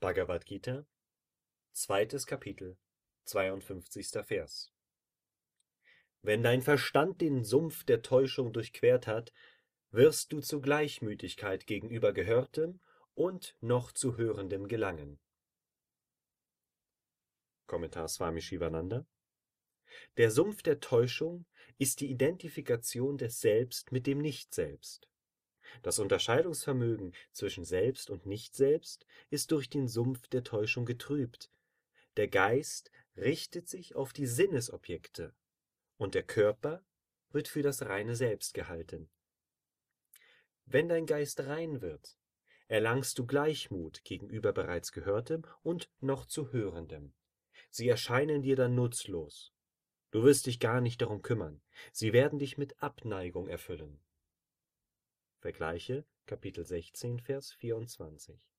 Bhagavad Gita, zweites Kapitel, 52. Vers. Wenn dein Verstand den Sumpf der Täuschung durchquert hat, wirst du zu Gleichmütigkeit gegenüber Gehörtem und noch zu Hörendem gelangen. Kommentar Swami Shivananda Der Sumpf der Täuschung ist die Identifikation des Selbst mit dem Nicht-Selbst. Das Unterscheidungsvermögen zwischen Selbst und Nicht-Selbst ist durch den Sumpf der Täuschung getrübt. Der Geist richtet sich auf die Sinnesobjekte, und der Körper wird für das reine Selbst gehalten. Wenn dein Geist rein wird, erlangst du Gleichmut gegenüber bereits Gehörtem und noch zu Hörendem. Sie erscheinen dir dann nutzlos. Du wirst dich gar nicht darum kümmern, sie werden dich mit Abneigung erfüllen. Vergleiche Kapitel 16, Vers 24